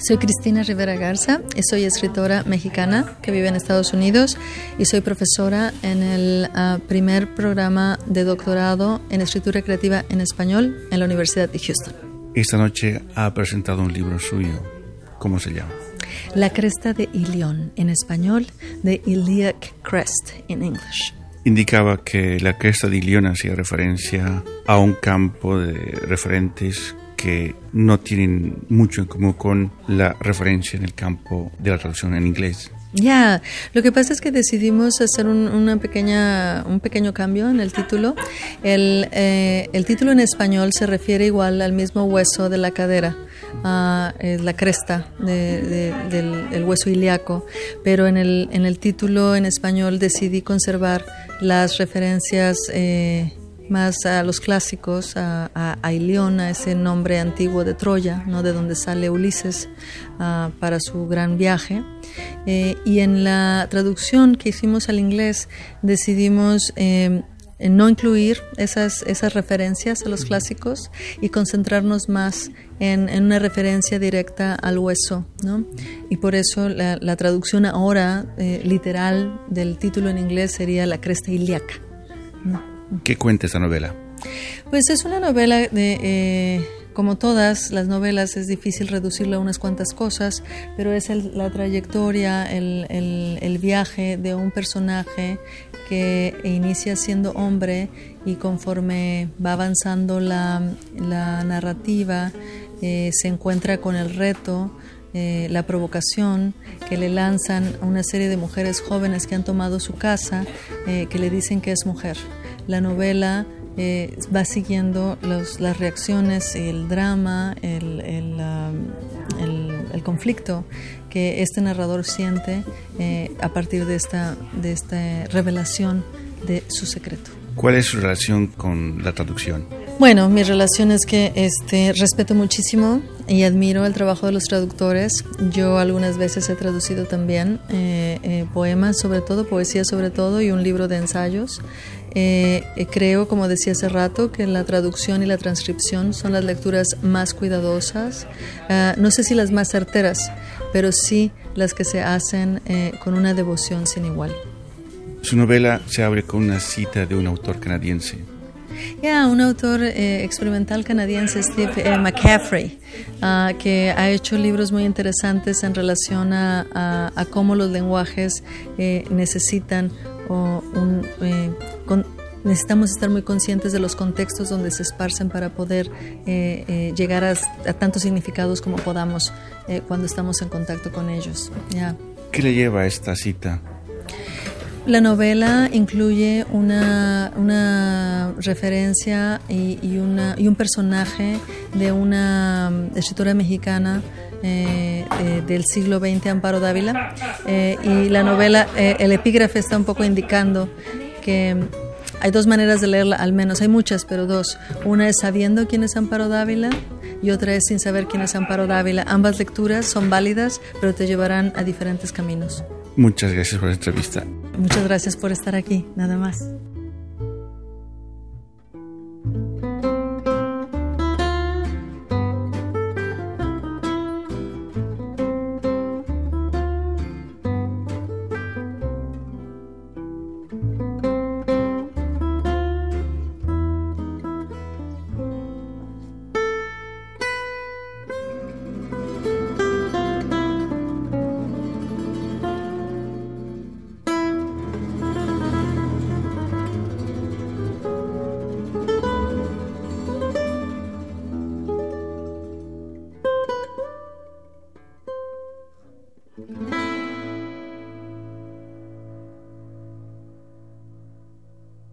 Soy Cristina Rivera Garza y soy escritora mexicana que vive en Estados Unidos y soy profesora en el uh, primer programa de doctorado en escritura creativa en español en la Universidad de Houston. Esta noche ha presentado un libro suyo. ¿Cómo se llama? La cresta de Ilión en español, de Iliac Crest en English indicaba que la cresta de Ilión hacía referencia a un campo de referentes que no tienen mucho en común con la referencia en el campo de la traducción en inglés. Ya, lo que pasa es que decidimos hacer un, una pequeña, un pequeño cambio en el título. El, eh, el título en español se refiere igual al mismo hueso de la cadera, a eh, la cresta de, de, del el hueso ilíaco, pero en el, en el título en español decidí conservar las referencias eh, más a los clásicos, a, a, a, Ilión, a ese nombre antiguo de Troya, ¿no? de donde sale Ulises uh, para su gran viaje. Eh, y en la traducción que hicimos al inglés decidimos eh, no incluir esas, esas referencias a los clásicos y concentrarnos más en, en una referencia directa al hueso. ¿no? Y por eso la, la traducción ahora eh, literal del título en inglés sería La cresta ilíaca. ¿Qué cuenta esta novela? Pues es una novela de... Eh, como todas las novelas es difícil reducirlo a unas cuantas cosas, pero es el, la trayectoria, el, el, el, viaje de un personaje que inicia siendo hombre y conforme va avanzando la, la narrativa eh, se encuentra con el reto eh, la provocación que le lanzan a una serie de mujeres jóvenes que han tomado su casa, eh, que le dicen que es mujer. La novela eh, va siguiendo los, las reacciones, el drama, el, conflicto que este narrador siente eh, a partir de esta, de esta revelación de su secreto. ¿Cuál es su relación con la traducción? Bueno, mi relación es que este, respeto muchísimo y admiro el trabajo de los traductores. Yo algunas veces he traducido también eh, eh, poemas, sobre todo, poesía sobre todo, y un libro de ensayos. Eh, creo, como decía hace rato, que la traducción y la transcripción son las lecturas más cuidadosas, uh, no sé si las más certeras, pero sí las que se hacen eh, con una devoción sin igual. Su novela se abre con una cita de un autor canadiense. Yeah, un autor eh, experimental canadiense, Steve eh, McCaffrey, uh, que ha hecho libros muy interesantes en relación a, cómo los lenguajes eh, necesitan o eh, necesitamos estar muy conscientes de los contextos donde se esparcen para poder eh, llegar a, tantos significados como podamos cuando estamos en contacto con ellos. Yeah. ¿Qué le lleva esta cita? La novela incluye una, una referencia y, y, una, y, un personaje de una escritora mexicana eh, eh, del siglo XX, Amparo Dávila, eh, y la novela, eh, el epígrafe está un poco indicando que hay dos maneras de leerla, al menos, hay muchas, pero dos. Una es sabiendo quién es Amparo Dávila y otra es sin saber quién es Amparo Dávila. Ambas lecturas son válidas, pero te llevarán a diferentes caminos. Muchas gracias por la entrevista. Muchas gracias por estar aquí, nada más.